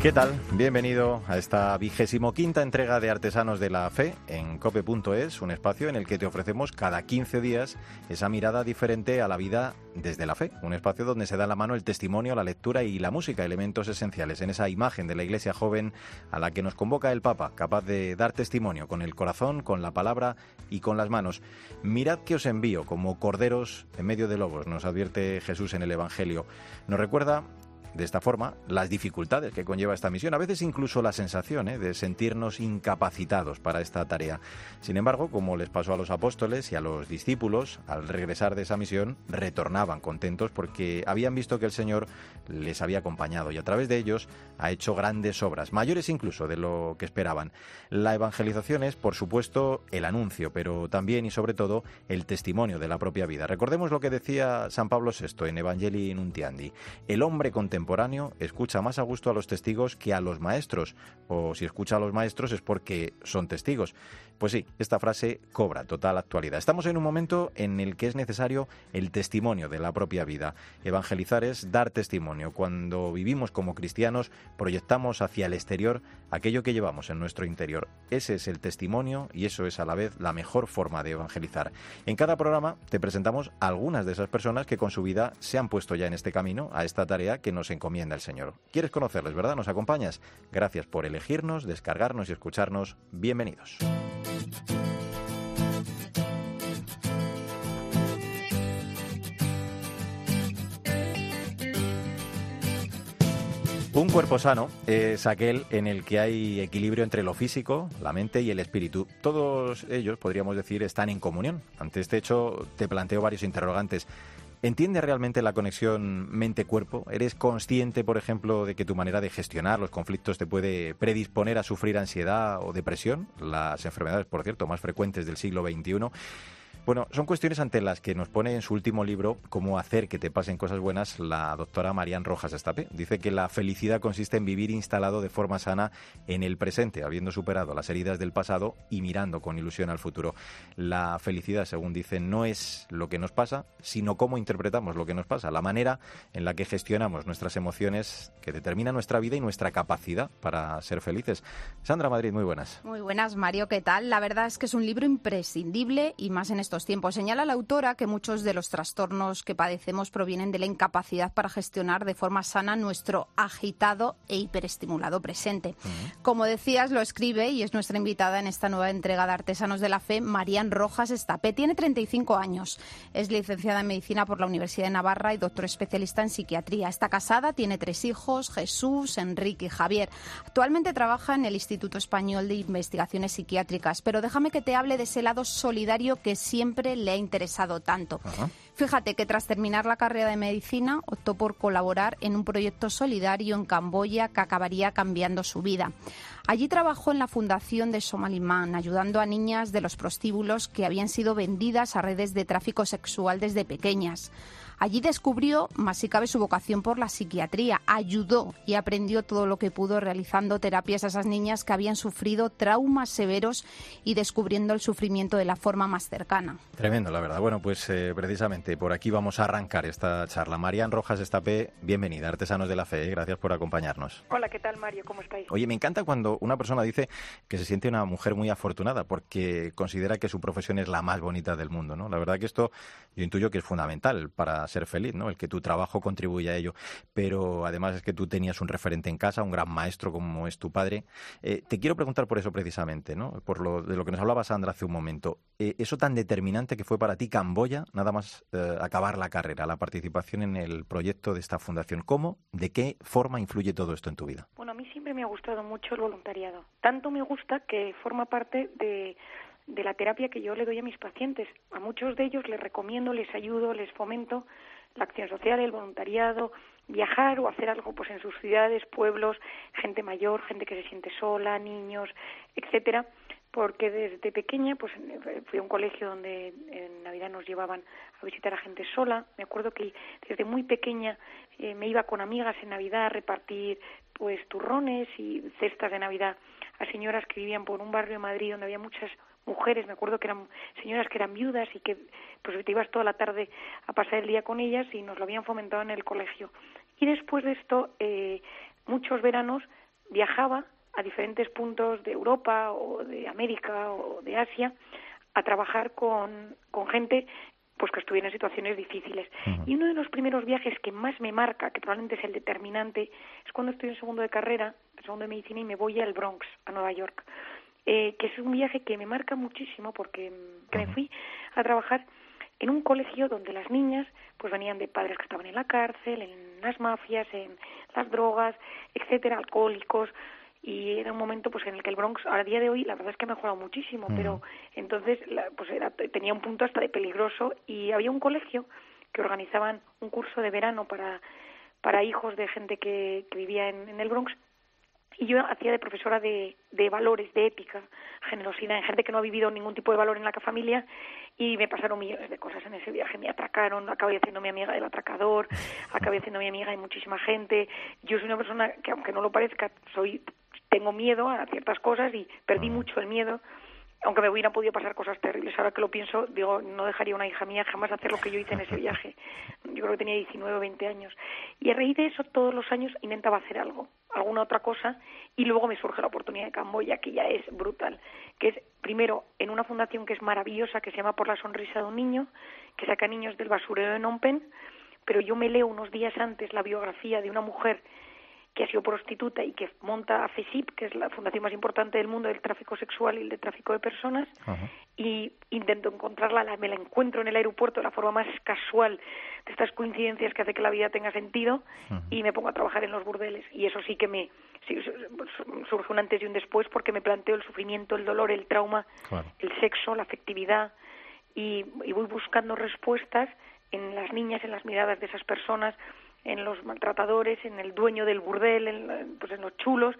¿Qué tal? Bienvenido a esta vigésimo quinta entrega de Artesanos de la Fe en cope.es, un espacio en el que te ofrecemos cada 15 días esa mirada diferente a la vida desde la fe, un espacio donde se da la mano el testimonio, la lectura y la música, elementos esenciales en esa imagen de la iglesia joven a la que nos convoca el Papa, capaz de dar testimonio con el corazón, con la palabra y con las manos. Mirad que os envío como corderos en medio de lobos, nos advierte Jesús en el Evangelio. Nos recuerda de esta forma las dificultades que conlleva esta misión, a veces incluso la sensación ¿eh? de sentirnos incapacitados para esta tarea. Sin embargo, como les pasó a los apóstoles y a los discípulos, al regresar de esa misión, retornaban contentos porque habían visto que el Señor les había acompañado y a través de ellos ha hecho grandes obras, mayores incluso de lo que esperaban. La evangelización es, por supuesto, el anuncio, pero también y sobre todo el testimonio de la propia vida. Recordemos lo que decía San Pablo VI en Evangelii Nuntiandi. El hombre escucha más a gusto a los testigos que a los maestros, o si escucha a los maestros es porque son testigos. Pues sí, esta frase cobra total actualidad. Estamos en un momento en el que es necesario el testimonio de la propia vida. Evangelizar es dar testimonio. Cuando vivimos como cristianos, proyectamos hacia el exterior aquello que llevamos en nuestro interior. Ese es el testimonio y eso es a la vez la mejor forma de evangelizar. En cada programa te presentamos algunas de esas personas que con su vida se han puesto ya en este camino, a esta tarea que nos encomienda el Señor. ¿Quieres conocerles, verdad? ¿Nos acompañas? Gracias por elegirnos, descargarnos y escucharnos. Bienvenidos. Un cuerpo sano es aquel en el que hay equilibrio entre lo físico, la mente y el espíritu. Todos ellos, podríamos decir, están en comunión. Ante este hecho, te planteo varios interrogantes. ¿Entiendes realmente la conexión mente-cuerpo? ¿Eres consciente, por ejemplo, de que tu manera de gestionar los conflictos te puede predisponer a sufrir ansiedad o depresión? Las enfermedades, por cierto, más frecuentes del siglo XXI. Bueno, son cuestiones ante las que nos pone en su último libro Cómo hacer que te pasen cosas buenas la doctora Marian Rojas Estapé. Dice que la felicidad consiste en vivir instalado de forma sana en el presente, habiendo superado las heridas del pasado y mirando con ilusión al futuro. La felicidad, según dice, no es lo que nos pasa, sino cómo interpretamos lo que nos pasa, la manera en la que gestionamos nuestras emociones que determina nuestra vida y nuestra capacidad para ser felices. Sandra Madrid, muy buenas. Muy buenas, Mario, ¿qué tal? La verdad es que es un libro imprescindible y más en estos tiempos. Señala la autora que muchos de los trastornos que padecemos provienen de la incapacidad para gestionar de forma sana nuestro agitado e hiperestimulado presente. Como decías, lo escribe y es nuestra invitada en esta nueva entrega de Artesanos de la Fe, Marían Rojas Estapé. Tiene 35 años, es licenciada en Medicina por la Universidad de Navarra y doctor especialista en psiquiatría. Está casada, tiene tres hijos, Jesús, Enrique y Javier. Actualmente trabaja en el Instituto Español de Investigaciones Psiquiátricas, pero déjame que te hable de ese lado solidario que siempre siempre le ha interesado tanto. Fíjate que tras terminar la carrera de medicina optó por colaborar en un proyecto solidario en Camboya que acabaría cambiando su vida. Allí trabajó en la fundación de Somalimán, ayudando a niñas de los prostíbulos que habían sido vendidas a redes de tráfico sexual desde pequeñas. Allí descubrió, más si cabe, su vocación por la psiquiatría, ayudó y aprendió todo lo que pudo realizando terapias a esas niñas que habían sufrido traumas severos y descubriendo el sufrimiento de la forma más cercana. Tremendo, la verdad. Bueno, pues eh, precisamente por aquí vamos a arrancar esta charla. Marian Rojas Estapé, bienvenida, Artesanos de la Fe, ¿eh? gracias por acompañarnos. Hola, ¿qué tal Mario? ¿Cómo estáis? Oye, me encanta cuando una persona dice que se siente una mujer muy afortunada porque considera que su profesión es la más bonita del mundo, ¿no? La verdad que esto yo intuyo que es fundamental para ser feliz, ¿no? El que tu trabajo contribuya a ello. Pero además es que tú tenías un referente en casa, un gran maestro como es tu padre. Eh, te quiero preguntar por eso precisamente, ¿no? Por lo de lo que nos hablaba Sandra hace un momento. Eh, eso tan determinante que fue para ti Camboya, nada más eh, acabar la carrera, la participación en el proyecto de esta fundación. ¿Cómo, de qué forma influye todo esto en tu vida? Bueno, a mí siempre me ha gustado mucho el voluntariado. Tanto me gusta que forma parte de de la terapia que yo le doy a mis pacientes. A muchos de ellos les recomiendo, les ayudo, les fomento la acción social, el voluntariado, viajar o hacer algo pues en sus ciudades, pueblos, gente mayor, gente que se siente sola, niños, etcétera, porque desde pequeña pues fui a un colegio donde en Navidad nos llevaban a visitar a gente sola. Me acuerdo que desde muy pequeña eh, me iba con amigas en Navidad a repartir pues turrones y cestas de Navidad a señoras que vivían por un barrio de Madrid donde había muchas mujeres, me acuerdo que eran señoras que eran viudas y que pues te ibas toda la tarde a pasar el día con ellas y nos lo habían fomentado en el colegio. Y después de esto, eh, muchos veranos viajaba a diferentes puntos de Europa o de América o de Asia a trabajar con, con gente pues que estuviera en situaciones difíciles. Y uno de los primeros viajes que más me marca, que probablemente es el determinante, es cuando estoy en segundo de carrera, en segundo de medicina, y me voy al Bronx, a Nueva York, eh, que es un viaje que me marca muchísimo porque que me fui a trabajar en un colegio donde las niñas pues venían de padres que estaban en la cárcel, en las mafias, en las drogas, etcétera, alcohólicos, y era un momento pues en el que el Bronx a día de hoy la verdad es que ha mejorado muchísimo pero entonces pues era, tenía un punto hasta de peligroso y había un colegio que organizaban un curso de verano para para hijos de gente que, que vivía en, en el Bronx y yo hacía de profesora de, de valores, de ética, generosidad, en gente que no ha vivido ningún tipo de valor en la familia y me pasaron millones de cosas en ese viaje. Me atracaron, acabé haciendo mi amiga del atracador, acabé haciendo mi amiga de muchísima gente. Yo soy una persona que, aunque no lo parezca, soy tengo miedo a ciertas cosas y perdí mucho el miedo aunque me hubieran podido pasar cosas terribles. Ahora que lo pienso, digo, no dejaría una hija mía jamás hacer lo que yo hice en ese viaje. Yo creo que tenía 19 o 20 años. Y a raíz de eso, todos los años intentaba hacer algo, alguna otra cosa, y luego me surge la oportunidad de Camboya, que ya es brutal, que es, primero, en una fundación que es maravillosa, que se llama Por la Sonrisa de un Niño, que saca niños del basurero de Phnom Penh, pero yo me leo unos días antes la biografía de una mujer que ha sido prostituta y que monta FESIP, que es la fundación más importante del mundo del tráfico sexual y el de tráfico de personas, y intento encontrarla, me la encuentro en el aeropuerto de la forma más casual de estas coincidencias que hace que la vida tenga sentido, y me pongo a trabajar en los burdeles. Y eso sí que me surge un antes y un después porque me planteo el sufrimiento, el dolor, el trauma, el sexo, la afectividad, y, y voy buscando respuestas en las niñas, en las miradas de esas personas, en los maltratadores, en el dueño del burdel, en, pues en los chulos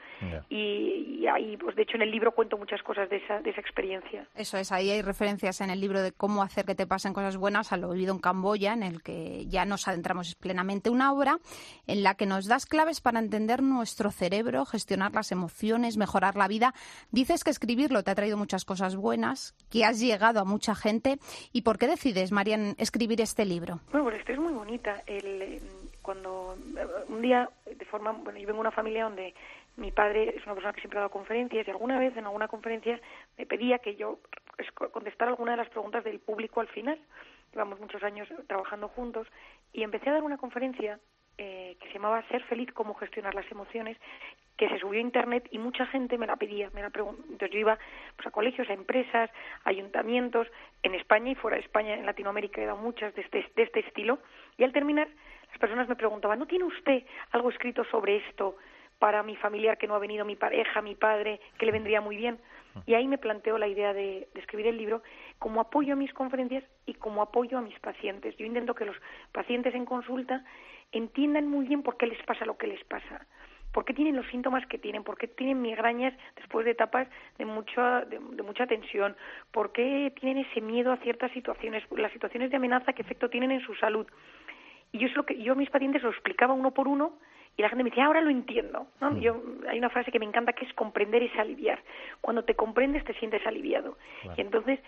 y, ahí, pues de hecho en el libro cuento muchas cosas de esa, de esa experiencia. Eso es, ahí hay referencias en el libro de cómo hacer que te pasen cosas buenas a lo vivido en Camboya, en el que ya nos adentramos plenamente una obra en la que nos das claves para entender nuestro cerebro, gestionar las emociones, mejorar la vida. Dices que escribirlo te ha traído muchas cosas buenas, que has llegado a mucha gente. ¿Y por qué decides, Marian, escribir este libro? Bueno, pues esto es muy bonita. El, cuando eh, un día, de forma, bueno, yo vengo de una familia donde mi padre es una persona que siempre ha dado conferencias y alguna vez en alguna conferencia me pedía que yo contestara alguna de las preguntas del público al final. Llevamos muchos años trabajando juntos y empecé a dar una conferencia eh, que se llamaba Ser feliz, cómo gestionar las emociones, que se subió a internet y mucha gente me la pedía, me la Entonces yo iba pues, a colegios, a empresas, a ayuntamientos, en España y fuera de España, en Latinoamérica he dado muchas de este, de este estilo, y al terminar las personas me preguntaban, ¿no tiene usted algo escrito sobre esto para mi familiar que no ha venido, mi pareja, mi padre, que le vendría muy bien? Y ahí me planteo la idea de, escribir el libro como apoyo a mis conferencias y como apoyo a mis pacientes. Yo intento que los pacientes en consulta entiendan muy bien por qué les pasa lo que les pasa, por qué tienen los síntomas que tienen, por qué tienen migrañas después de etapas de mucha, de, mucha tensión, por qué tienen ese miedo a ciertas situaciones, las situaciones de amenaza que efecto tienen en su salud. Y yo, es lo que, yo a mis pacientes lo explicaba uno por uno y la gente me decía, ahora lo entiendo. ¿no? Mm. Yo, hay una frase que me encanta que es comprender es aliviar. Cuando te comprendes te sientes aliviado. Y entonces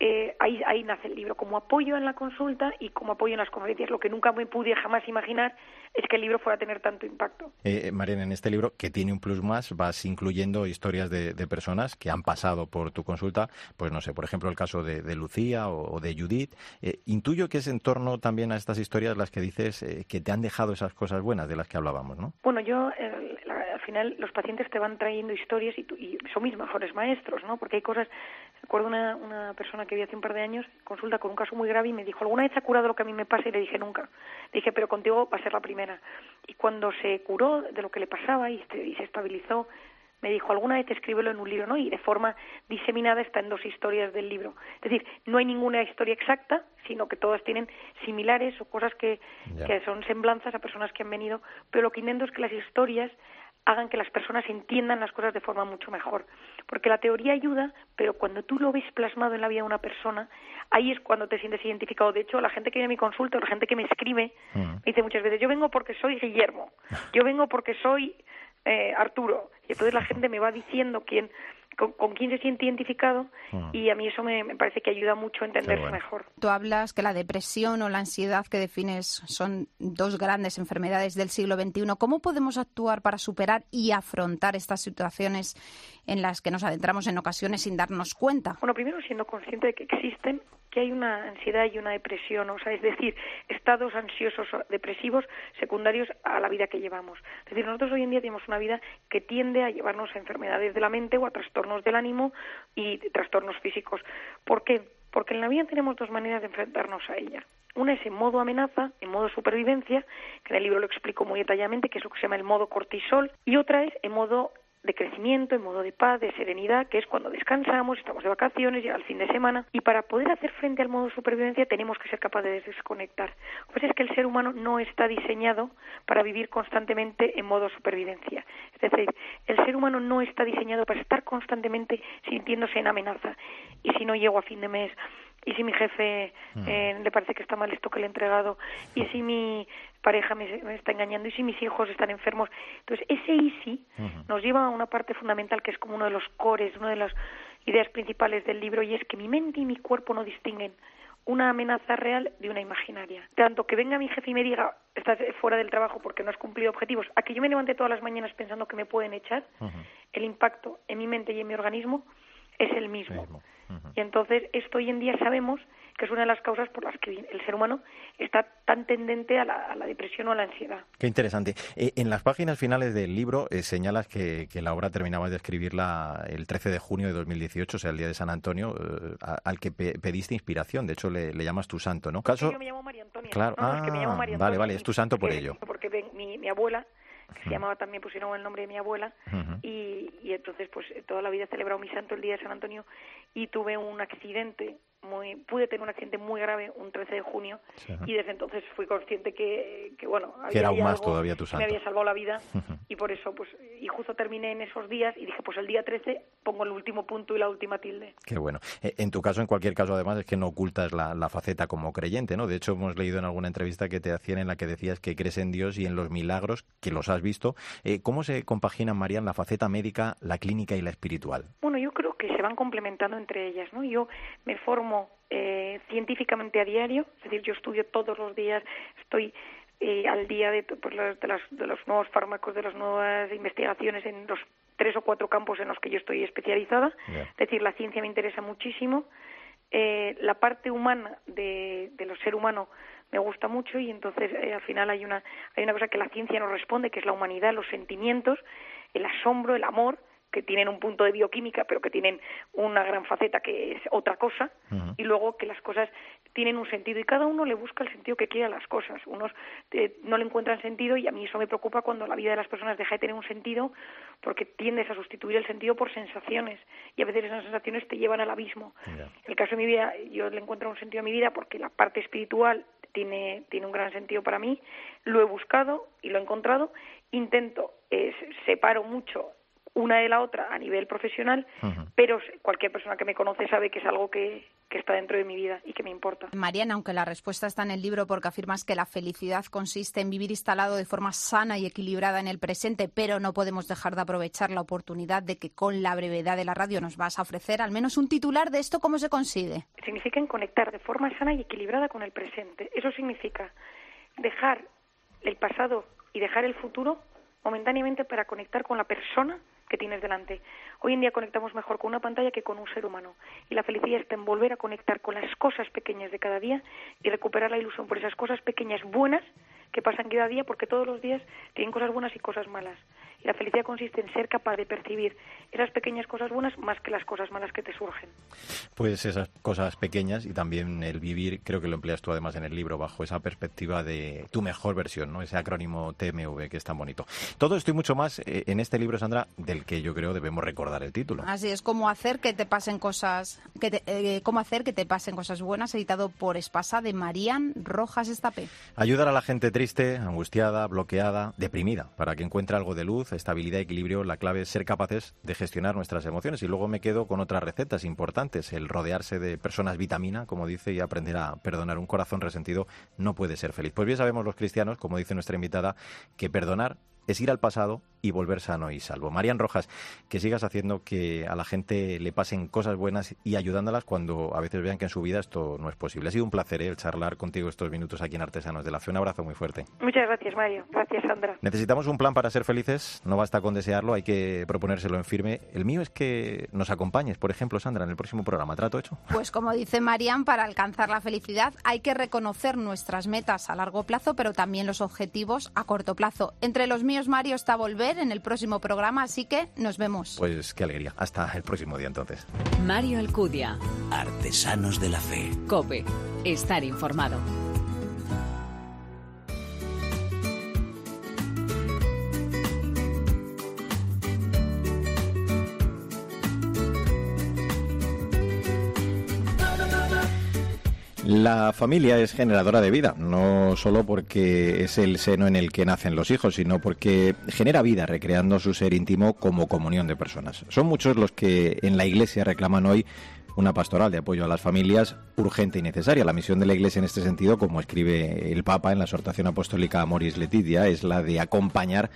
eh, ahí, ahí nace el libro, como apoyo en la consulta y como apoyo en las conferencias. Lo que nunca me pude jamás imaginar es que el libro fuera a tener tanto impacto. Eh, Mariana, en este libro, que tiene un plus más, vas incluyendo historias de, personas que han pasado por tu consulta, pues no sé, por ejemplo, el caso de, Lucía o, de Judith. Eh, intuyo que es en torno también a estas historias las que dices eh, que te han dejado esas cosas buenas de las que hablábamos, ¿no? Bueno, yo final los pacientes te van trayendo historias y, y son mis mejores maestros, ¿no? Porque hay cosas, recuerdo una, una persona que vi hace un par de años, consulta con un caso muy grave y me dijo, ¿alguna vez ha curado lo que a mí me pasa? Y le dije, nunca. Le dije, pero contigo va a ser la primera. Y cuando se curó de lo que le pasaba y, y se estabilizó, me dijo, alguna vez escríbelo en un libro, ¿no? Y de forma diseminada está en dos historias del libro. Es decir, no hay ninguna historia exacta, sino que todas tienen similares o cosas que, que son semblanzas a personas que han venido, pero lo que intento es que las historias hagan que las personas entiendan las cosas de forma mucho mejor. Porque la teoría ayuda, pero cuando tú lo ves plasmado en la vida de una persona, ahí es cuando te sientes identificado. De hecho, la gente que viene a mi consulta, la gente que me escribe, mm. me dice muchas veces, yo vengo porque soy Guillermo, yo vengo porque soy eh, Arturo. Y entonces la gente me va diciendo quién, con, quién se siente identificado mm. y a mí eso me, parece que ayuda mucho a entenderse mejor. Tú hablas que la depresión o la ansiedad que defines son dos grandes enfermedades del siglo XXI. ¿Cómo podemos actuar para superar y afrontar estas situaciones en las que nos adentramos en ocasiones sin darnos cuenta? Bueno, primero siendo consciente de que existen que hay una ansiedad y una depresión, o sea, es decir, estados ansiosos depresivos secundarios a la vida que llevamos. Es decir, nosotros hoy en día tenemos una vida que tiende a llevarnos a enfermedades de la mente o a trastornos del ánimo y trastornos físicos. ¿Por qué? Porque en la vida tenemos dos maneras de enfrentarnos a ella. Una es en modo amenaza, en modo supervivencia, que en el libro lo explico muy detalladamente, que es lo que se llama el modo cortisol, y otra es en modo de crecimiento, en modo de paz, de serenidad, que es cuando descansamos, estamos de vacaciones, llega el fin de semana, y para poder hacer frente al modo supervivencia tenemos que ser capaces de desconectar. Pues es que el ser humano no está diseñado para vivir constantemente en modo supervivencia. Es decir, el ser humano no está diseñado para estar constantemente sintiéndose en amenaza. Y si no llego a fin de mes, y si mi jefe mm. eh, le parece que está mal esto que le he entregado, y si mi pareja me, está engañando, y si mis hijos están enfermos. Entonces, ese easy nos lleva a una parte fundamental que es como uno de los cores, una de las ideas principales del libro, y es que mi mente y mi cuerpo no distinguen una amenaza real de una imaginaria. Tanto que venga mi jefe y me diga, estás fuera del trabajo porque no has cumplido objetivos, a que yo me levante todas las mañanas pensando que me pueden echar, el impacto en mi mente y en mi organismo es el mismo. Y entonces esto hoy en día sabemos que es una de las causas por las que el ser humano está tan tendente a la, depresión o a la ansiedad. Qué interesante. Eh, en las páginas finales del libro eh, señalas que, la obra terminabas de escribirla el 13 de junio de 2018, o sea, el día de San Antonio, eh, al que pediste inspiración. De hecho, le, llamas tu santo, ¿no? Caso... Yo me llamo María Antonia. Claro, no, es que me llamo ah, María Antonia, vale, vale, es tu santo por ello. Porque mi, mi abuela que se llamaba también, pusieron el nombre de mi abuela, y, y, entonces pues toda la vida he celebrado mi santo el día de San Antonio y tuve un accidente muy pude tener un accidente muy grave un 13 de junio y desde entonces fui consciente que, que bueno que era aún más todavía tu santo. me había salvado la vida y por eso pues y justo terminé en esos días y dije pues el día 13 pongo el último punto y la última tilde. Qué bueno. Eh, en tu caso en cualquier caso además es que no ocultas la, la faceta como creyente no de hecho hemos leído en alguna entrevista que te hacían en la que decías que crees en Dios y en los milagros que los has visto. Eh, cómo se compaginan Marian la faceta médica la clínica y la espiritual bueno yo creo que se van complementando entre ellas no yo me formo eh, científicamente a diario, es decir, yo estudio todos los días, estoy eh, al día de, pues, de, los nuevos fármacos, de las nuevas investigaciones en los tres o cuatro campos en los que yo estoy especializada. Es decir, la ciencia me interesa muchísimo. Eh, la parte humana de, de lo ser humano me gusta mucho y entonces al final hay una, hay una cosa que la ciencia nos responde, que es la humanidad, los sentimientos, el asombro, el amor, que tienen un punto de bioquímica, pero que tienen una gran faceta que es otra cosa, y luego que las cosas tienen un sentido y cada uno le busca el sentido que quiere a las cosas. Unos eh, no le encuentran sentido y a mí eso me preocupa cuando la vida de las personas deja de tener un sentido porque tiendes a sustituir el sentido por sensaciones y a veces esas sensaciones te llevan al abismo. En el caso de mi vida, yo le encuentro un sentido a mi vida porque la parte espiritual tiene, tiene un gran sentido para mí, lo he buscado y lo he encontrado, intento, eh, separo mucho una de la otra a nivel profesional, pero cualquier persona que me conoce sabe que es algo que, que, está dentro de mi vida y que me importa. Mariana, aunque la respuesta está en el libro porque afirmas que la felicidad consiste en vivir instalado de forma sana y equilibrada en el presente, pero no podemos dejar de aprovechar la oportunidad de que con la brevedad de la radio nos vas a ofrecer al menos un titular de esto, ¿cómo se consigue? Significa en conectar de forma sana y equilibrada con el presente. Eso significa dejar el pasado y dejar el futuro momentáneamente para conectar con la persona que tienes delante. Hoy en día conectamos mejor con una pantalla que con un ser humano. Y la felicidad está en volver a conectar con las cosas pequeñas de cada día y recuperar la ilusión por esas cosas pequeñas buenas que pasan cada día porque todos los días tienen cosas buenas y cosas malas. Y la felicidad consiste en ser capaz de percibir esas pequeñas cosas buenas más que las cosas malas que te surgen. Pues esas cosas pequeñas y también el vivir, creo que lo empleas tú además en el libro, bajo esa perspectiva de tu mejor versión, ¿no? ese acrónimo TMV que es tan bonito. Todo esto y mucho más eh, en este libro, Sandra, del que yo creo debemos recordar el título. Así es, cómo hacer que te pasen cosas, que eh, cómo hacer que te pasen cosas buenas, editado por Espasa de Marían Rojas Estapé. Ayudar a la gente triste, angustiada, bloqueada, deprimida. Para que encuentre algo de luz, estabilidad equilibrio, la clave es ser capaces de gestionar nuestras emociones. Y luego me quedo con otras recetas importantes. El rodearse de personas vitamina, como dice, y aprender a perdonar. Un corazón resentido no puede ser feliz. Pues bien sabemos los cristianos, como dice nuestra invitada, que perdonar es ir al pasado y volver sano y salvo. Marian Rojas, que sigas haciendo que a la gente le pasen cosas buenas y ayudándolas cuando a veces vean que en su vida esto no es posible. Ha sido un placer ¿eh? el charlar contigo estos minutos aquí en Artesanos de la Fe. Un abrazo muy fuerte. Muchas gracias, Mario. Gracias, Sandra. Necesitamos un plan para ser felices. No basta con desearlo, hay que proponérselo en firme. El mío es que nos acompañes, por ejemplo, Sandra, en el próximo programa. ¿Trato hecho? Pues como dice Marian, para alcanzar la felicidad hay que reconocer nuestras metas a largo plazo, pero también los objetivos a corto plazo. Entre los míos, Mario, está volver en el próximo programa, así que nos vemos. Pues qué alegría. Hasta el próximo día entonces. Mario Alcudia. Artesanos de la Fe. Cope. Estar informado. La familia es generadora de vida, no solo porque es el seno en el que nacen los hijos, sino porque genera vida recreando su ser íntimo como comunión de personas. Son muchos los que en la Iglesia reclaman hoy una pastoral de apoyo a las familias urgente y necesaria. La misión de la Iglesia en este sentido, como escribe el Papa en la exhortación apostólica Moris Letitia, es la de acompañar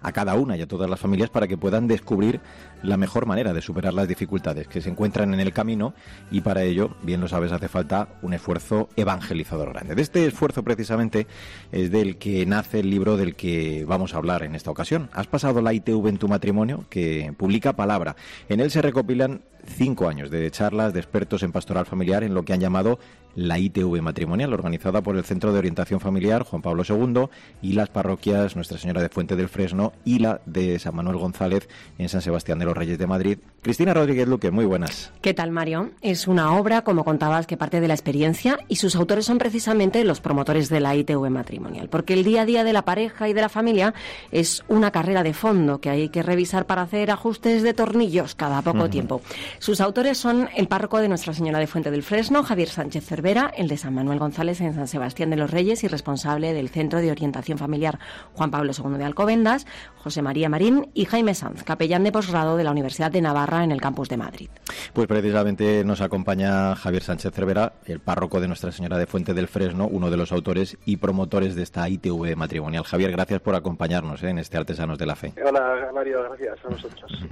a cada una y a todas las familias para que puedan descubrir la mejor manera de superar las dificultades que se encuentran en el camino y para ello, bien lo sabes, hace falta un esfuerzo evangelizador grande. De este esfuerzo precisamente es del que nace el libro del que vamos a hablar en esta ocasión. Has pasado la ITV en tu matrimonio, que publica Palabra. En él se recopilan cinco años de charlas de expertos en pastoral familiar en lo que han llamado la ITV matrimonial, organizada por el Centro de Orientación Familiar Juan Pablo II y las parroquias Nuestra Señora de Fuente del Fresno y la de San Manuel González en San Sebastián de los Reyes de Madrid. Cristina Rodríguez Luque, muy buenas. ¿Qué tal, Mario? Es una obra, como contabas, que parte de la experiencia y sus autores son precisamente los promotores de la ITV matrimonial, porque el día a día de la pareja y de la familia es una carrera de fondo que hay que revisar para hacer ajustes de tornillos cada poco tiempo. Sus autores son el párroco de Nuestra Señora de Fuente del Fresno, Javier Sánchez Cervera, el de San Manuel González en San Sebastián de los Reyes y responsable del Centro de Orientación Familiar Juan Pablo II de Alcobendas, José María Marín y Jaime Sanz, capellán de posgrado de la Universidad de Navarra en el campus de Madrid. Pues precisamente nos acompaña Javier Sánchez Cervera, el párroco de Nuestra Señora de Fuente del Fresno, uno de los autores y promotores de esta ITV matrimonial. Javier, gracias por acompañarnos ¿eh? en este Artesanos de la Fe. Hola, Mario, gracias a vosotros.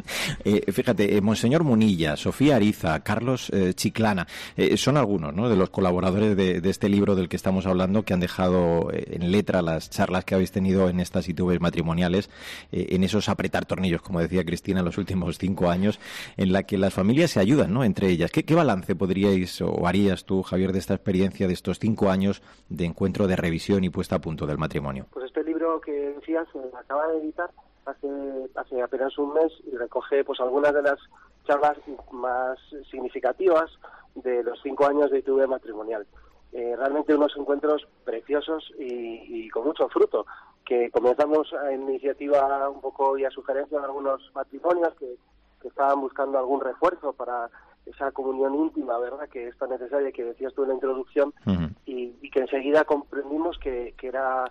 Eh, fíjate, eh, Monseñor Munilla, Sofía Ariza, Carlos eh, Chiclana, eh, son algunos ¿no? de los colaboradores de, de este libro del que estamos hablando que han dejado eh, en letra las charlas que habéis tenido en estas ITV matrimoniales, en esos apretar tornillos, como decía Cristina, en los últimos cinco años, en la que las familias se ayudan ¿no? entre ellas. ¿Qué, qué balance podríais o harías tú, Javier, de esta experiencia de estos cinco años de encuentro, de revisión y puesta a punto del matrimonio? Pues este libro que decías se acaba de editar hace, hace apenas un mes y recoge pues algunas de las charlas más significativas de los cinco años de ITV matrimonial. Eh, realmente unos encuentros preciosos y, y, con mucho fruto, que comenzamos en iniciativa un poco y a sugerencia de algunos matrimonios que, que estaban buscando algún refuerzo para esa comunión íntima, ¿verdad?, que es tan necesaria que decías tú en la introducción, uh -huh. y, y, que enseguida comprendimos que, que era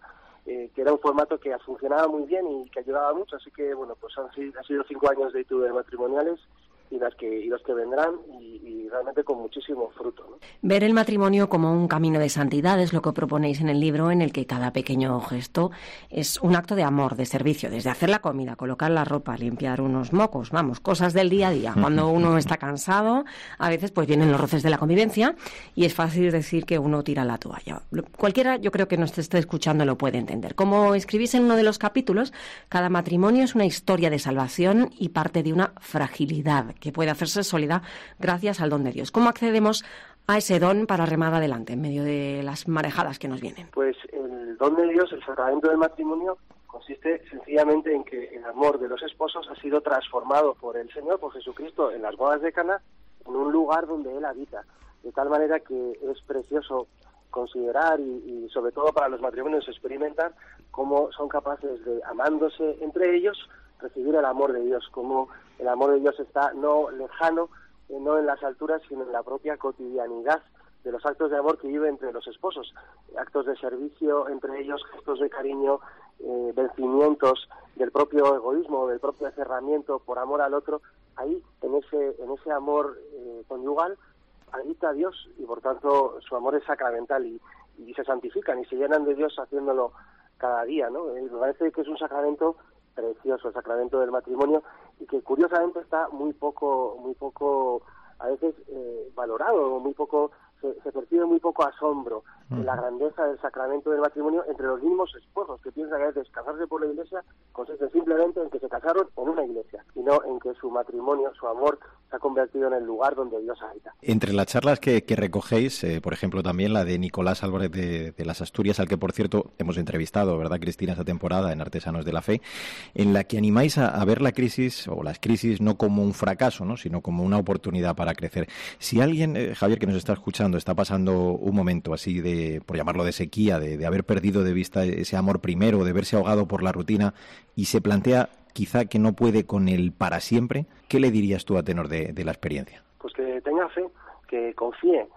eh, que era un formato que funcionaba muy bien y que ayudaba mucho, así que bueno, pues han sido, han sido cinco años de ITV matrimoniales y las que y los que vendrán y, y realmente con muchísimo fruto. ¿no? Ver el matrimonio como un camino de santidad es lo que proponéis en el libro, en el que cada pequeño gesto es un acto de amor, de servicio, desde hacer la comida, colocar la ropa, limpiar unos mocos, vamos, cosas del día a día. Cuando uno está cansado, a veces pues vienen los roces de la convivencia y es fácil decir que uno tira la toalla. Cualquiera, yo creo que nos esté escuchando lo puede entender. Como escribís en uno de los capítulos, cada matrimonio es una historia de salvación y parte de una fragilidad que puede hacerse sólida gracias al don de Dios. ¿Cómo accedemos a ese don para remar adelante en medio de las marejadas que nos vienen? Pues el don de Dios, el sacramento del matrimonio, consiste sencillamente en que el amor de los esposos ha sido transformado por el Señor, por Jesucristo, en las bodas de Cana, en un lugar donde Él habita. De tal manera que es precioso considerar y, y, sobre todo para los matrimonios experimentar cómo son capaces de, amándose entre ellos, recibir el amor de Dios, cómo el amor de Dios está no lejano, eh, no en las alturas, sino en la propia cotidianidad de los actos de amor que vive entre los esposos, actos de servicio entre ellos, gestos de cariño, eh, vencimientos del propio egoísmo, del propio acerramiento por amor al otro, ahí en ese en ese amor eh, conyugal habita Dios y por tanto su amor es sacramental y, y, se santifican y se llenan de Dios haciéndolo cada día, ¿no? Me parece que es un sacramento precioso, el sacramento del matrimonio, y que curiosamente está muy poco, muy poco, a veces eh, valorado, muy poco se, percibe muy poco asombro la grandeza del sacramento del matrimonio entre los mismos esposos, que piensan que a veces casarse por la iglesia consiste simplemente en que se casaron en una iglesia y no en que su matrimonio, su amor, se ha convertido en el lugar donde Dios habita. Entre las charlas que, recogéis, eh, por ejemplo, también la de Nicolás Álvarez de, las Asturias, al que, por cierto, hemos entrevistado, ¿verdad, Cristina, esta temporada en Artesanos de la Fe, en la que animáis a, ver la crisis o las crisis no como un fracaso, ¿no? sino como una oportunidad para crecer. Si alguien, eh, Javier, que nos está escuchando, está pasando un momento así de, por llamarlo de sequía, de, haber perdido de vista ese amor primero, de verse ahogado por la rutina y se plantea quizá que no puede con él para siempre, ¿qué le dirías tú a tenor de, la experiencia? Pues que tenga fe, que confíe,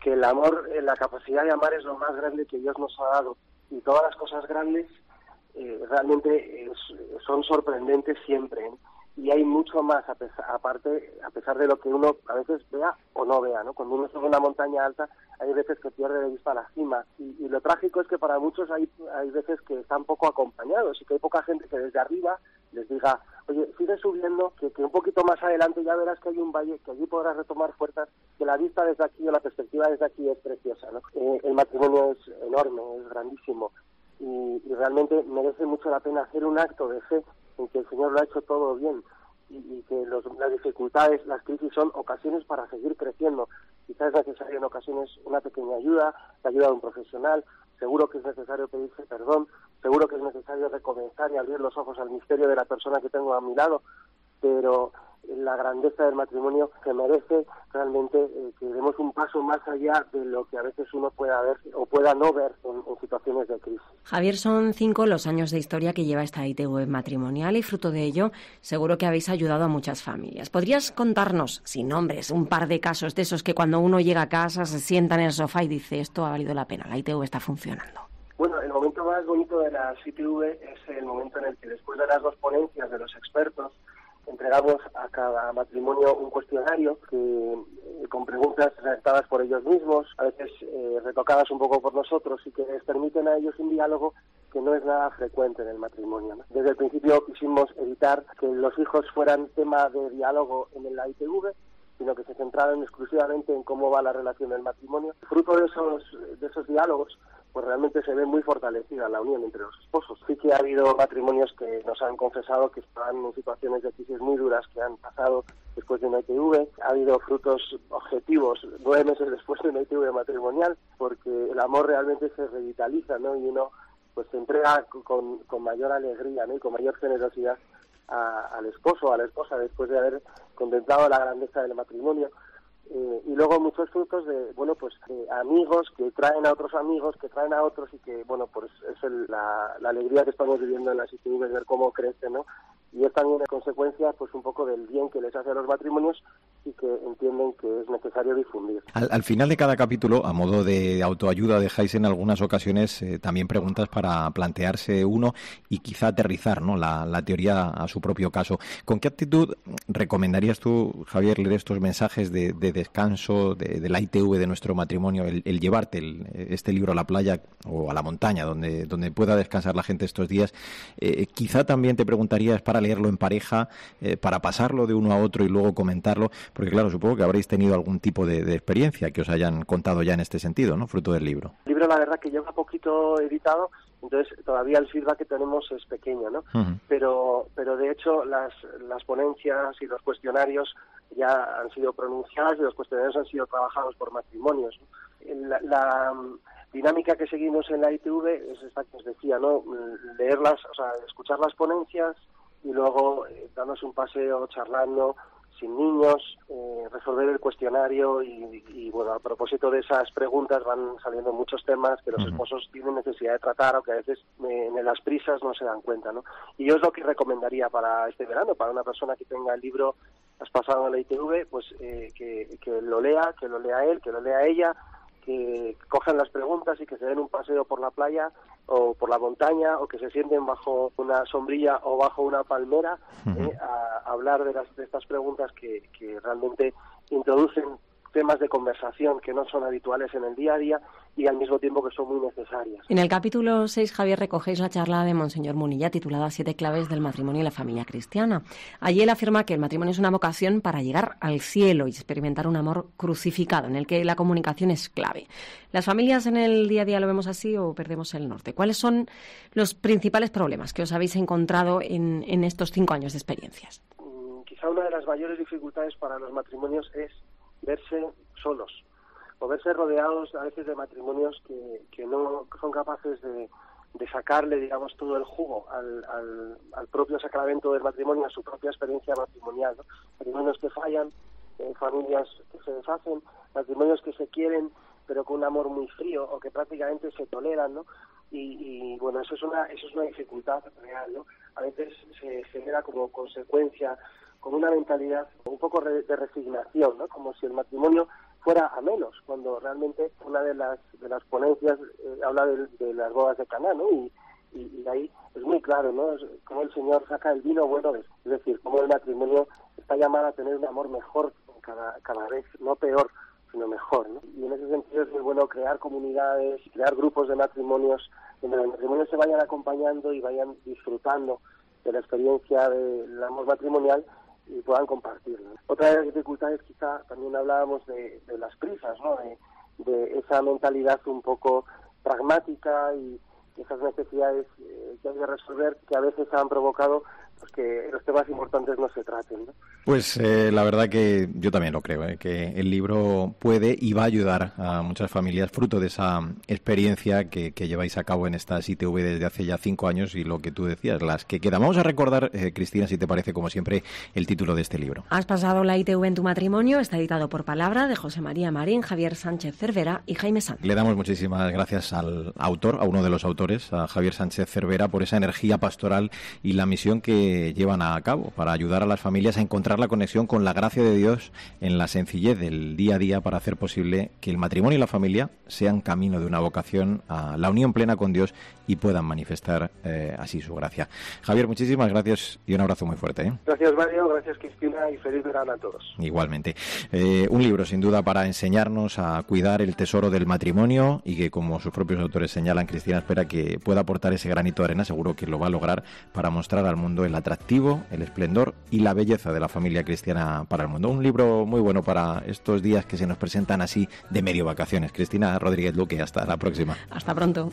que el amor, eh, la capacidad de amar es lo más grande que Dios nos ha dado y todas las cosas grandes eh, realmente son sorprendentes siempre. ¿eh? Y hay mucho más a pesar, aparte a pesar de lo que uno a veces vea o no vea no cuando uno sube una montaña alta hay veces que pierde de vista la cima y, lo trágico es que para muchos hay hay veces que están poco acompañados y que hay poca gente que desde arriba les diga oye sigue subiendo que, que un poquito más adelante ya verás que hay un valle que allí podrás retomar fuerzas que la vista desde aquí o la perspectiva desde aquí es preciosa ¿no? Eh, el matrimonio es enorme es grandísimo y, y realmente merece mucho la pena hacer un acto de fe en que el Señor lo ha hecho todo bien y, que las dificultades, las crisis son ocasiones para seguir creciendo. Quizás es necesario en ocasiones una pequeña ayuda, la ayuda de un profesional, seguro que es necesario pedirse perdón, seguro que es necesario recomenzar y abrir los ojos al misterio de la persona que tengo a mi lado, pero la grandeza del matrimonio que merece realmente eh, que demos un paso más allá de lo que a veces uno pueda ver o pueda no ver en, situaciones de crisis. Javier, son cinco los años de historia que lleva esta ITV matrimonial y fruto de ello seguro que habéis ayudado a muchas familias. ¿Podrías contarnos, sin nombres, un par de casos de esos que cuando uno llega a casa se sienta en el sofá y dice esto ha valido la pena, la ITV está funcionando? Bueno, el momento más bonito de la ITV es el momento en el que después de las dos ponencias de los expertos entregamos a cada matrimonio un cuestionario que eh, con preguntas redactadas por ellos mismos, a veces eh, retocadas un poco por nosotros y que les permiten a ellos un diálogo que no es nada frecuente en el matrimonio. Desde el principio quisimos evitar que los hijos fueran tema de diálogo en el ITV, sino que se centraran exclusivamente en cómo va la relación del matrimonio. Fruto de esos, de esos diálogos, pues realmente se ve muy fortalecida la unión entre los esposos. Sí que ha habido matrimonios que nos han confesado que estaban en situaciones de crisis muy duras que han pasado después de una ITV. Ha habido frutos objetivos nueve meses después de una ITV matrimonial, porque el amor realmente se revitaliza, ¿no? Y uno pues se entrega con, mayor alegría, ¿no? Y con mayor generosidad al esposo o a la esposa después de haber contemplado la grandeza del matrimonio. Eh, y luego muchos frutos de bueno pues amigos que traen a otros amigos que traen a otros y que bueno pues es la, la, alegría que estamos viviendo en las ITV ver cómo crece no y es también una consecuencia pues un poco del bien que les hace a los matrimonios y que entienden que es necesario difundir. Al, final de cada capítulo, a modo de autoayuda, dejáis en algunas ocasiones eh, también preguntas para plantearse uno y quizá aterrizar ¿no? la, teoría a su propio caso. ¿Con qué actitud recomendarías tú, Javier, leer estos mensajes de, descanso, de, la ITV de nuestro matrimonio, el, llevarte este libro a la playa o a la montaña, donde, donde pueda descansar la gente estos días? Eh, quizá también te preguntarías para leerlo en pareja, eh, para pasarlo de uno a otro y luego comentarlo, porque claro, supongo que habréis tenido algún tipo de, experiencia que os hayan contado ya en este sentido, ¿no? Fruto del libro. El libro, la verdad, que lleva poquito editado, entonces todavía el feedback que tenemos es pequeño, ¿no? Pero, pero de hecho las, las ponencias y los cuestionarios ya han sido pronunciados y los cuestionarios han sido trabajados por matrimonios. La, mm, dinámica que seguimos en la ITV es esta que os decía, ¿no? Leerlas, o sea, escuchar las ponencias, y luego eh, darnos un paseo charlando sin niños, eh, resolver el cuestionario y, bueno, a propósito de esas preguntas van saliendo muchos temas que los esposos tienen necesidad de tratar o que a veces eh, en las prisas no se dan cuenta, ¿no? Y yo es lo que recomendaría para este verano, para una persona que tenga el libro Has pasado en la ITV, pues que, que lo lea, que lo lea él, que lo lea ella, que cojan las preguntas y que se den un paseo por la playa o por la montaña o que se sienten bajo una sombrilla o bajo una palmera eh, a, hablar de, las, de estas preguntas que, que realmente introducen temas de conversación que no son habituales en el día a día y al mismo tiempo que son muy necesarias. En el capítulo 6, Javier, recogéis la charla de Monseñor Munilla titulada Siete claves del matrimonio y la familia cristiana. Allí él afirma que el matrimonio es una vocación para llegar al cielo y experimentar un amor crucificado en el que la comunicación es clave. ¿Las familias en el día a día lo vemos así o perdemos el norte? ¿Cuáles son los principales problemas que os habéis encontrado en, en estos cinco años de experiencias? Mm, quizá una de las mayores dificultades para los matrimonios es verse solos o verse rodeados a veces de matrimonios que, que no son capaces de, de sacarle, digamos, todo el jugo al, al, al, propio sacramento del matrimonio, a su propia experiencia matrimonial. ¿no? Matrimonios que fallan, eh, familias que se deshacen, matrimonios que se quieren pero con un amor muy frío o que prácticamente se toleran, ¿no? Y, y bueno, eso es una eso es una dificultad real, ¿no? A veces se genera como consecuencia con una mentalidad un poco de resignación, ¿no? Como si el matrimonio fuera a menos, cuando realmente una de las de las ponencias eh, habla de, de, las bodas de Caná, ¿no? Y, y, y, ahí es muy claro, ¿no? Como el Señor saca el vino bueno, es decir, como el matrimonio está llamado a tener un amor mejor cada, cada vez, no peor, sino mejor, ¿no? Y en ese sentido es muy bueno crear comunidades, crear grupos de matrimonios donde los matrimonios se vayan acompañando y vayan disfrutando de la experiencia del amor matrimonial y puedan compartirlo. Otra de las dificultades quizá también hablábamos de, de las prisas, ¿no? De, esa mentalidad un poco pragmática y esas necesidades eh, que hay que resolver que a veces han provocado pues que los temas importantes no se traten. ¿no? Pues eh, la verdad que yo también lo creo, ¿eh? que el libro puede y va a ayudar a muchas familias fruto de esa experiencia que, que, lleváis a cabo en esta ITV desde hace ya cinco años y lo que tú decías, las que quedan. Vamos a recordar, eh, Cristina, si te parece, como siempre, el título de este libro. Has pasado la ITV en tu matrimonio, está editado por palabra de José María Marín, Javier Sánchez Cervera y Jaime Sanz. Le damos muchísimas gracias al autor, a uno de los autores, a Javier Sánchez Cervera, por esa energía pastoral y la misión que llevan a cabo para ayudar a las familias a encontrar la conexión con la gracia de Dios en la sencillez del día a día para hacer posible que el matrimonio y la familia sean camino de una vocación a la unión plena con Dios y puedan manifestar eh, así su gracia. Javier, muchísimas gracias y un abrazo muy fuerte. ¿eh? Gracias Mario, gracias Cristina y feliz verano a todos. Igualmente. Eh, un libro sin duda para enseñarnos a cuidar el tesoro del matrimonio y que como sus propios autores señalan, Cristina espera que pueda aportar ese granito de arena, seguro que lo va a lograr para mostrar al mundo el atractivo, el esplendor y la belleza de la familia cristiana para el mundo. Un libro muy bueno para estos días que se nos presentan así de medio vacaciones. Cristina Rodríguez Luque, hasta la próxima. Hasta pronto.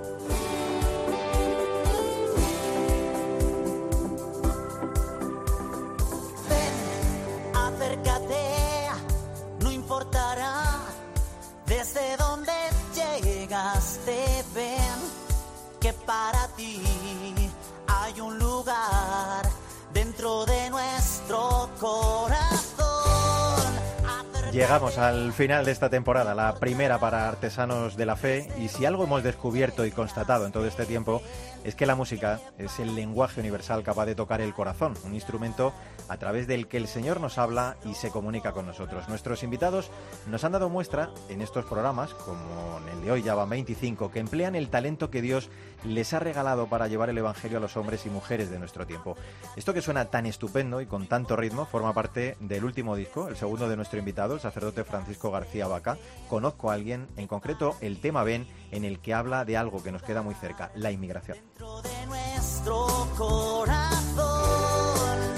Llegamos al final de esta temporada, la primera para Artesanos de la Fe, y si algo hemos descubierto y constatado en todo este tiempo es que la música es el lenguaje universal capaz de tocar el corazón, un instrumento a través del que el Señor nos habla y se comunica con nosotros. Nuestros invitados nos han dado muestra en estos programas, como en el de hoy ya van 25, que emplean el talento que Dios les ha regalado para llevar el Evangelio a los hombres y mujeres de nuestro tiempo. Esto que suena tan estupendo y con tanto ritmo forma parte del último disco, el segundo de nuestro invitado, el sacerdote Francisco García Vaca. Conozco a alguien, en concreto el tema Ven, en el que habla de algo que nos queda muy cerca, la inmigración. Dentro de nuestro corazón,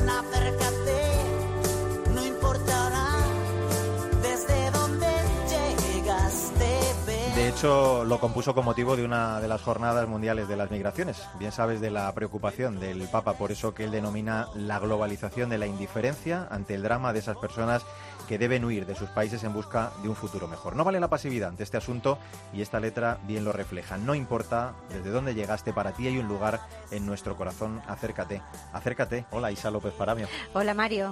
acércate, no importará desde dónde llegaste. ven. De hecho, lo compuso con motivo de una de las jornadas mundiales de las migraciones. Bien sabes de la preocupación del Papa por eso que él denomina la globalización de la indiferencia ante el drama de esas personas que deben huir de sus países en busca de un futuro mejor. No vale la pasividad ante este asunto y esta letra bien lo refleja. No importa desde dónde llegaste, para ti hay un lugar en nuestro corazón. Acércate, acércate. Hola, Isa López Paramio. Hola, Mario.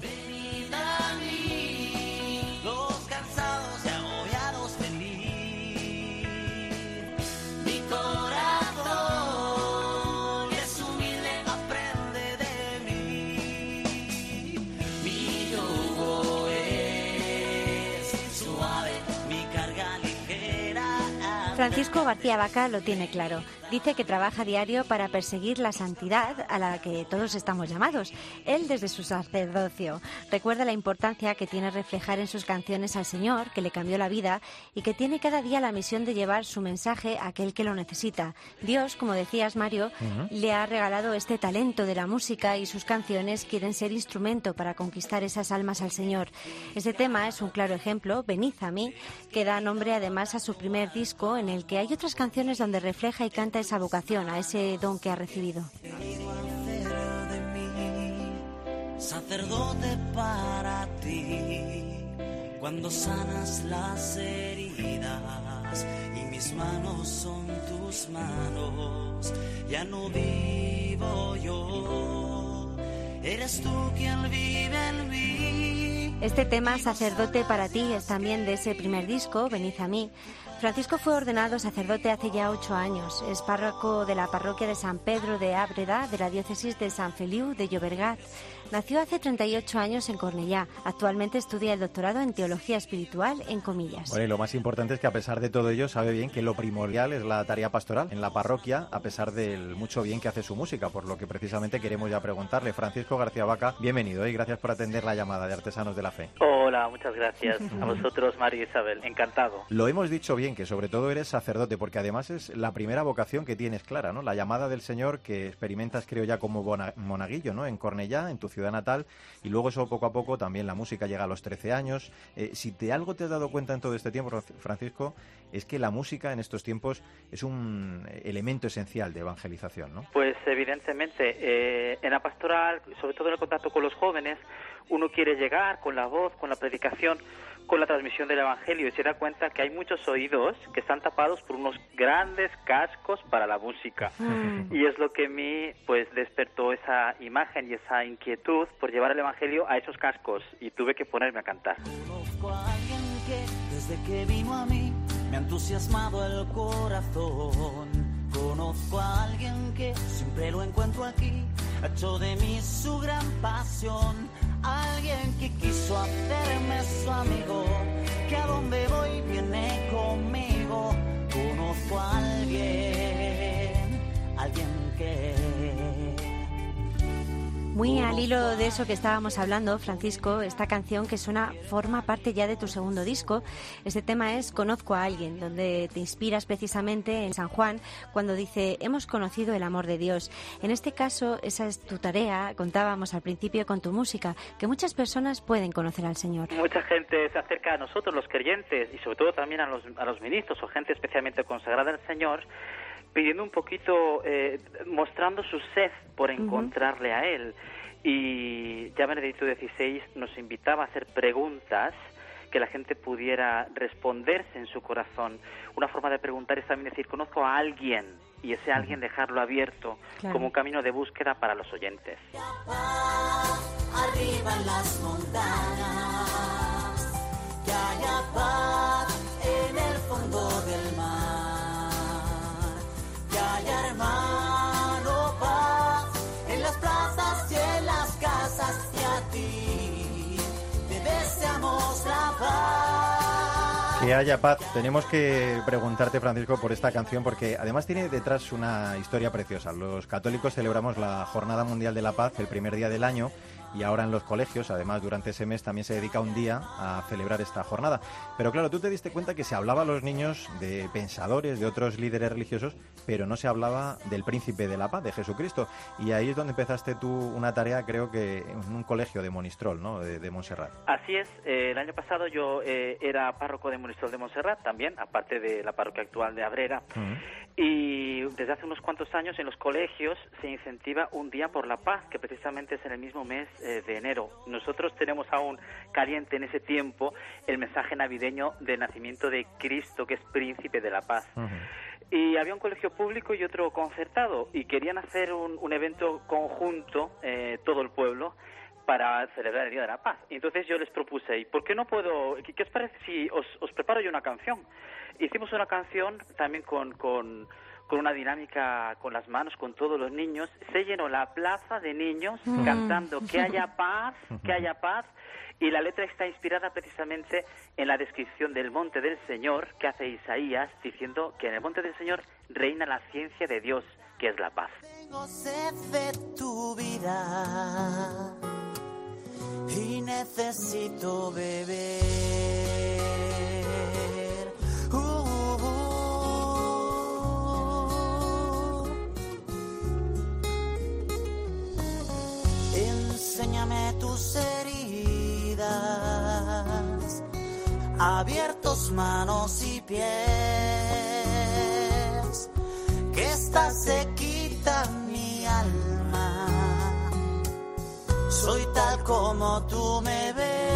Francisco García Vaca lo tiene claro. Dice que trabaja diario para perseguir la santidad a la que todos estamos llamados. Él desde su sacerdocio recuerda la importancia que tiene reflejar en sus canciones al Señor, que le cambió la vida y que tiene cada día la misión de llevar su mensaje a aquel que lo necesita. Dios, como decías Mario, le ha regalado este talento de la música y sus canciones quieren ser instrumento para conquistar esas almas al Señor. Este tema es un claro ejemplo, Venid a mí, que da nombre además a su primer disco en el que hay otras canciones donde refleja y canta esa vocación, a ese don que ha recibido. sacerdote para ti, cuando sanas las heridas y mis manos son tus manos, ya no vivo yo, eres tú quien vive en mí. Este tema, Sacerdote para ti, es también de ese primer disco, Venid a mí. Francisco fue ordenado sacerdote hace ya ocho años. Es párroco de la parroquia de San Pedro de Ábreda, de la diócesis de San Feliu de Llobregat. Nació hace 38 años en Cornellá. Actualmente estudia el doctorado en Teología Espiritual en Comillas. Bueno, y lo más importante es que a pesar de todo ello sabe bien que lo primordial es la tarea pastoral en la parroquia, a pesar del mucho bien que hace su música, por lo que precisamente queremos ya preguntarle. Francisco García Vaca, bienvenido y gracias por atender la llamada de Artesanos de la Fe. Hola, muchas gracias. A vosotros, María Isabel. Encantado. Lo hemos dicho bien, que sobre todo eres sacerdote, porque además es la primera vocación que tienes clara, ¿no? La llamada del Señor que experimentas, creo ya, como monaguillo, ¿no? En Cornellá, en tu ciudad natal, y luego eso poco a poco también la música llega a los 13 años. Eh, si te algo te has dado cuenta en todo este tiempo, Francisco, es que la música en estos tiempos es un elemento esencial de evangelización, ¿no? Pues evidentemente, eh, en la pastoral, sobre todo en el contacto con los jóvenes, uno quiere llegar con la voz, con la predicación, con la transmisión del Evangelio y se da cuenta que hay muchos oídos que están tapados por unos grandes cascos para la música. Y es lo que en mí pues despertó esa imagen y esa inquietud por llevar el Evangelio a esos cascos y tuve que ponerme a cantar. Conozco a alguien que desde que vino a mí me ha entusiasmado el corazón. Conozco a alguien que siempre lo encuentro aquí, ha hecho de mí su gran pasión. Alguien que quiso hacerme su amigo, que a donde voy viene conmigo. Conozco a alguien, alguien que Muy al hilo de eso que estábamos hablando, Francisco, esta canción que suena forma parte ya de tu segundo disco. Este tema es Conozco a alguien, donde te inspiras precisamente en San Juan cuando dice hemos conocido el amor de Dios. En este caso, esa es tu tarea, contábamos al principio con tu música, que muchas personas pueden conocer al Señor. Mucha gente se acerca a nosotros, los creyentes, y sobre todo también a los, ministros o gente especialmente consagrada al Señor, pidiendo un poquito, eh, mostrando su sed por encontrarle a Él. Y ya Benedicto XVI nos invitaba a hacer preguntas que la gente pudiera responderse en su corazón. Una forma de preguntar es también decir, conozco a alguien, y ese alguien dejarlo abierto Claro. como un camino de búsqueda para los oyentes. arriba en las montañas, que haya paz en el fondo del Que haya paz. Tenemos que preguntarte, Francisco, por esta canción, porque además tiene detrás una historia preciosa. Los católicos celebramos la Jornada Mundial de la Paz el primer día del año y ahora en los colegios, además durante ese mes también se dedica un día a celebrar esta jornada. Pero claro, tú te diste cuenta que se hablaba a los niños de pensadores, de otros líderes religiosos, pero no se hablaba del príncipe de la paz, de Jesucristo. Y ahí es donde empezaste tú una tarea, creo que en un colegio de Monistrol, ¿no? De, de Montserrat. Así es, eh, el año pasado yo eh, era párroco de Monistrol de Montserrat también, aparte de la parroquia actual de Abrera. Y desde hace unos cuantos años en los colegios se incentiva un día por la paz, que precisamente es en el mismo mes de enero. Nosotros tenemos aún caliente en ese tiempo el mensaje navideño del nacimiento de Cristo, que es príncipe de la paz. Y había un colegio público y otro concertado, y querían hacer un, un evento conjunto, eh, todo el pueblo, para celebrar el Día de la Paz. Y entonces yo les propuse, ¿y por qué no puedo, qué, qué os parece si os, os preparo yo una canción? Hicimos una canción también con, con, con una dinámica con las manos, con todos los niños. Se llenó la plaza de niños Mm. cantando que haya paz, que haya paz. Y la letra está inspirada precisamente en la descripción del monte del Señor que hace Isaías, diciendo que en el monte del Señor reina la ciencia de Dios, que es la paz. Tengo sed de tu vida y necesito beber. Tus heridas, abiertos manos y pies que esta se quita mi alma. Soy tal como tú me ves.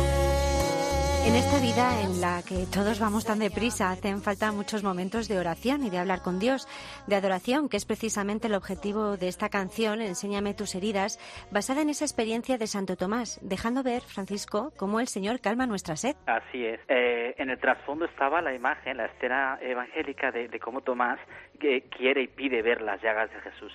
En esta vida en la que todos vamos tan deprisa, hacen falta muchos momentos de oración y de hablar con Dios, de adoración, que es precisamente el objetivo de esta canción, Enséñame tus heridas, basada en esa experiencia de Santo Tomás, dejando ver, Francisco, cómo el Señor calma nuestra sed. Así es. Eh, en el trasfondo estaba la imagen, la escena evangélica de, de cómo Tomás que quiere y pide ver las llagas de Jesús.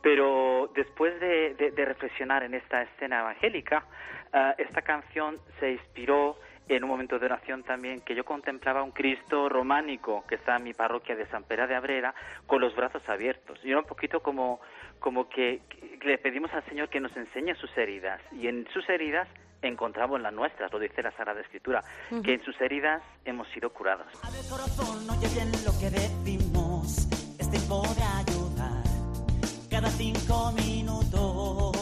Pero después de, de- de reflexionar en esta escena evangélica, eh, esta canción se inspiró en un momento de oración también que yo contemplaba un Cristo románico que está en mi parroquia de San Pera de Abrera con los brazos abiertos. Y era un poquito como, como que, que le pedimos al Señor que nos enseñe sus heridas. Y en sus heridas encontramos las nuestras, lo dice la Sagrada Escritura, que en sus heridas hemos sido curados. El corazón oye bien lo que decimos. Es tiempo de ayudar. Cada cinco minutos.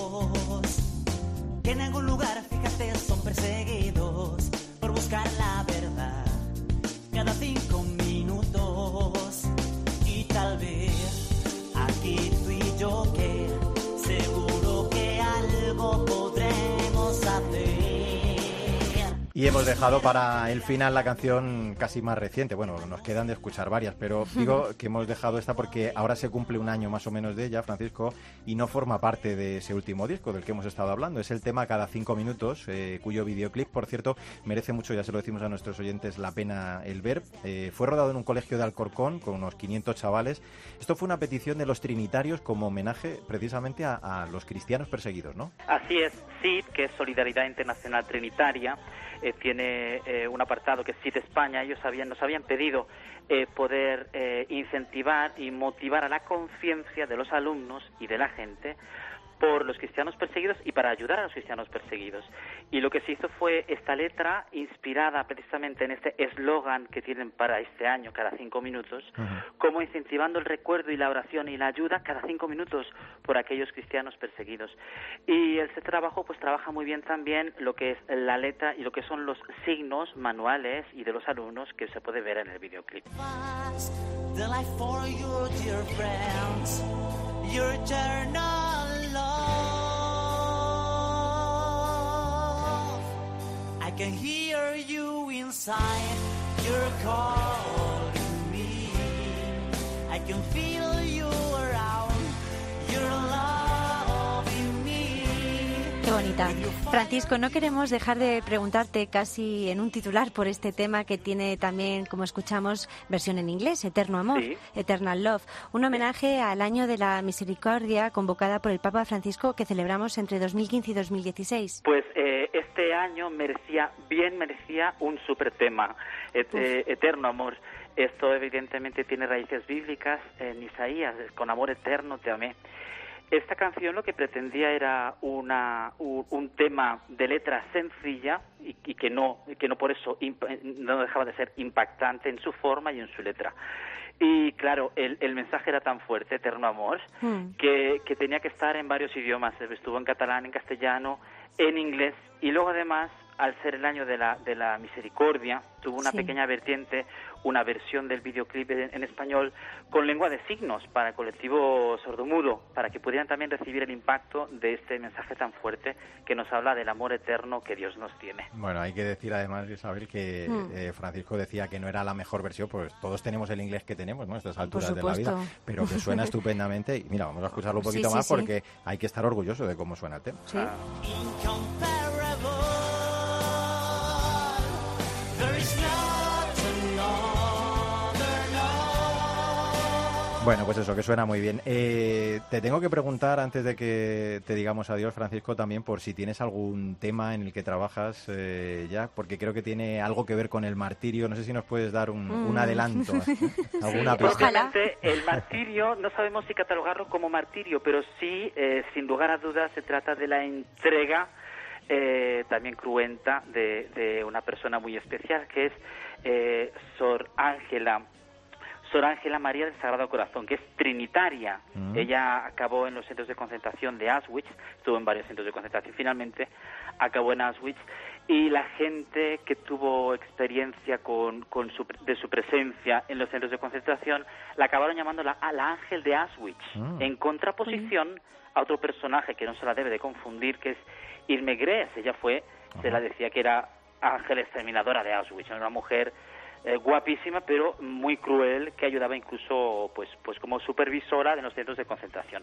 Que en algún lugar, fíjate, son perseguidos buscar la verdad. Cada cinco minutos. Y hemos dejado para el final la canción casi más reciente. Bueno, nos quedan de escuchar varias, pero digo que hemos dejado esta porque ahora se cumple un año más o menos de ella, Francisco, y no forma parte de ese último disco del que hemos estado hablando. Es el tema Cada cinco minutos, eh, cuyo videoclip, por cierto, merece mucho, ya se lo decimos a nuestros oyentes, la pena el ver. Eh, fue rodado en un colegio de Alcorcón con unos 500 chavales. Esto fue una petición de los trinitarios como homenaje precisamente a, a los cristianos perseguidos, ¿no? Así es, CID, que es Solidaridad Internacional Trinitaria, eh, tiene eh, un apartado que es CID España. Ellos habían, nos habían pedido eh, poder eh, incentivar y motivar a la conciencia de los alumnos y de la gente por los cristianos perseguidos y para ayudar a los cristianos perseguidos. Y lo que se hizo fue esta letra inspirada precisamente en este eslogan que tienen para este año, cada cinco minutos, como incentivando el recuerdo y la oración y la ayuda cada cinco minutos por aquellos cristianos perseguidos. Y este trabajo pues trabaja muy bien también lo que es la letra y lo que son los signos manuales y de los alumnos que se puede ver en el videoclip. the can hear you inside, you're calling me. I can feel you Francisco, no queremos dejar de preguntarte casi en un titular por este tema que tiene también, como escuchamos, versión en inglés, Eterno Amor, Sí. Eternal Love, un homenaje al año de la misericordia convocada por el Papa Francisco que celebramos entre 2015 y 2016. Pues eh, este año merecía, bien merecía un super tema, et- eh, Eterno Amor. Esto evidentemente tiene raíces bíblicas en Isaías, con amor eterno te amé. Esta canción lo que pretendía era una, un, un tema de letra sencilla y, y que no que no por eso imp- no dejaba de ser impactante en su forma y en su letra. Y claro, el, el mensaje era tan fuerte, eterno amor, que, que tenía que estar en varios idiomas. Estuvo en catalán, en castellano, en inglés y luego además, al ser el año de la, de la misericordia, tuvo una Sí. pequeña vertiente, una versión del videoclip en, en español con lengua de signos para el colectivo sordomudo, para que pudieran también recibir el impacto de este mensaje tan fuerte que nos habla del amor eterno que Dios nos tiene. Bueno, hay que decir además, Isabel, que Mm. eh, Francisco decía que no era la mejor versión, pues todos tenemos el inglés que tenemos, ¿no? A estas alturas de la vida, pero que suena estupendamente. Y mira, vamos a escucharlo un poquito sí, más sí. porque hay que estar orgulloso de cómo suena el tema. There Bueno, pues eso, que suena muy bien. Eh, te tengo que preguntar, antes de que te digamos adiós, Francisco, también por si tienes algún tema en el que trabajas eh, ya, porque creo que tiene algo que ver con el martirio. No sé si nos puedes dar un, un Mm. adelanto, ¿eh? alguna Sí, pista. el martirio, no sabemos si catalogarlo como martirio, pero sí, eh, sin lugar a dudas, se trata de la entrega eh, también cruenta de, de una persona muy especial, que es eh, Sor Ángela. Sor Ángela María del Sagrado Corazón, que es trinitaria. Mm. Ella acabó en los centros de concentración de Auschwitz, estuvo en varios centros de concentración, finalmente acabó en Auschwitz, y la gente que tuvo experiencia con, con su, de su presencia en los centros de concentración la acabaron llamando la, a la Ángel de Auschwitz, Mm. en contraposición a otro personaje que no se la debe de confundir, que es Irme Gress. Ella fue, se la decía que era Ángel exterminadora de Auschwitz, era una mujer eh, guapísima pero muy cruel que ayudaba incluso pues pues como supervisora de los centros de concentración.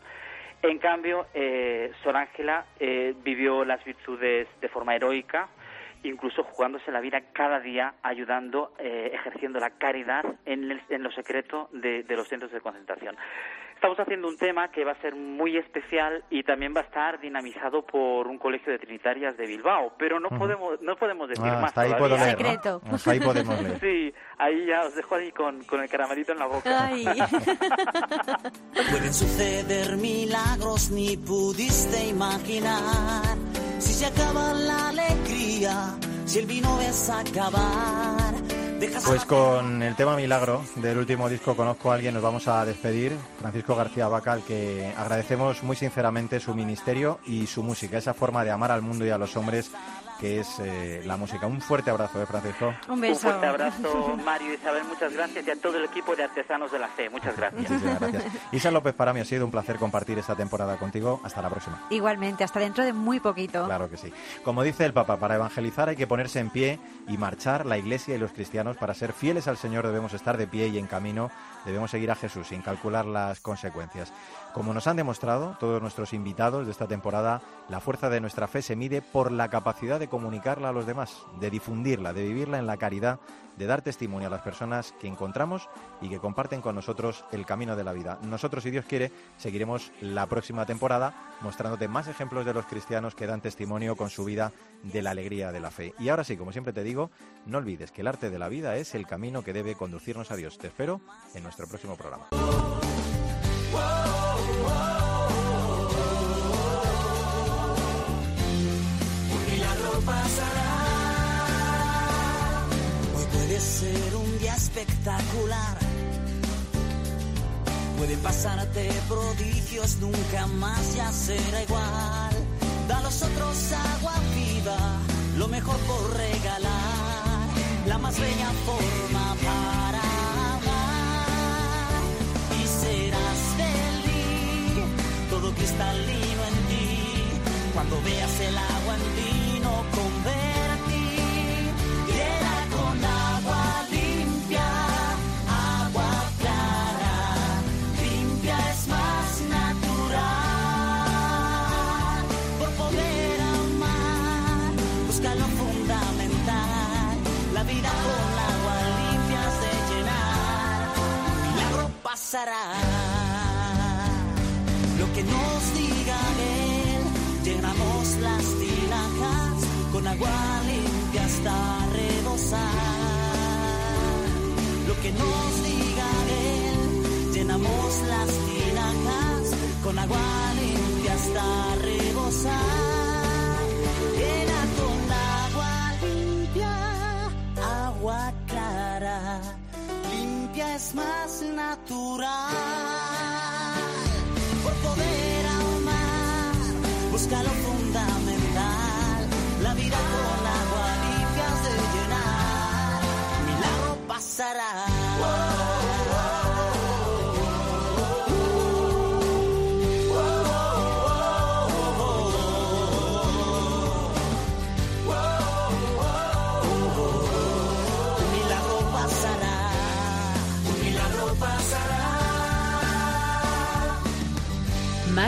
En cambio eh, Sor Ángela eh, vivió las virtudes de forma heroica incluso jugándose la vida cada día ayudando eh, ejerciendo la caridad en, el- en lo secreto de, de los centros de concentración Estamos haciendo un tema que va a ser muy especial y también va a estar dinamizado por un colegio de trinitarias de Bilbao, pero no podemos no podemos decir Ah, más hasta ahí puedo leer, ¿no? Hasta ahí podemos leer. Sí, ahí ya os dejo ahí con, con el caramelito en la boca. Ay. Pueden suceder milagros ni pudiste imaginar. Si se acaba la alegría, si el vino ves acabar, Pues con el tema Milagro del último disco Conozco a alguien nos vamos a despedir. Francisco García Vaca, al que agradecemos muy sinceramente su ministerio y su música, esa forma de amar al mundo y a los hombres que es eh, la música. Un fuerte abrazo, ¿eh, Francisco? Un Un fuerte abrazo, Mario y Isabel, muchas gracias y a todo el equipo de Artesanos de la Fe, muchas gracias. Muchísimas gracias. Isa López, para mí ha sido un placer compartir esta temporada contigo. Hasta la próxima. Igualmente, hasta dentro de muy poquito. Claro que sí. Como dice el Papa, para evangelizar hay que ponerse en pie y marchar. La Iglesia y los cristianos, para ser fieles al Señor, debemos estar de pie y en camino. Debemos seguir a Jesús sin calcular las consecuencias. Como nos han demostrado todos nuestros invitados de esta temporada, la fuerza de nuestra fe se mide por la capacidad de comunicarla a los demás, de difundirla, de vivirla en la caridad, de dar testimonio a las personas que encontramos y que comparten con nosotros el camino de la vida. Nosotros, si Dios quiere, seguiremos la próxima temporada mostrándote más ejemplos de los cristianos que dan testimonio con su vida de la alegría de la fe. Y ahora sí, como siempre te digo, no olvides que el arte de la vida es el camino que debe conducirnos a Dios. Te espero en nuestro próximo programa. Un milagro pasará. Hoy puede ser un día espectacular. Pueden pasarte prodigios, nunca más ya será igual. Da a los otros agua viva, lo mejor por regalar. La más bella forma cristalino en ti. Cuando veas el agua en vino las tinajas con agua limpia hasta rebosar. Lo que nos diga él, llenamos las tinajas con agua limpia hasta rebosar. Llena con agua limpia, agua clara, limpia es más natural por poder amar. Busca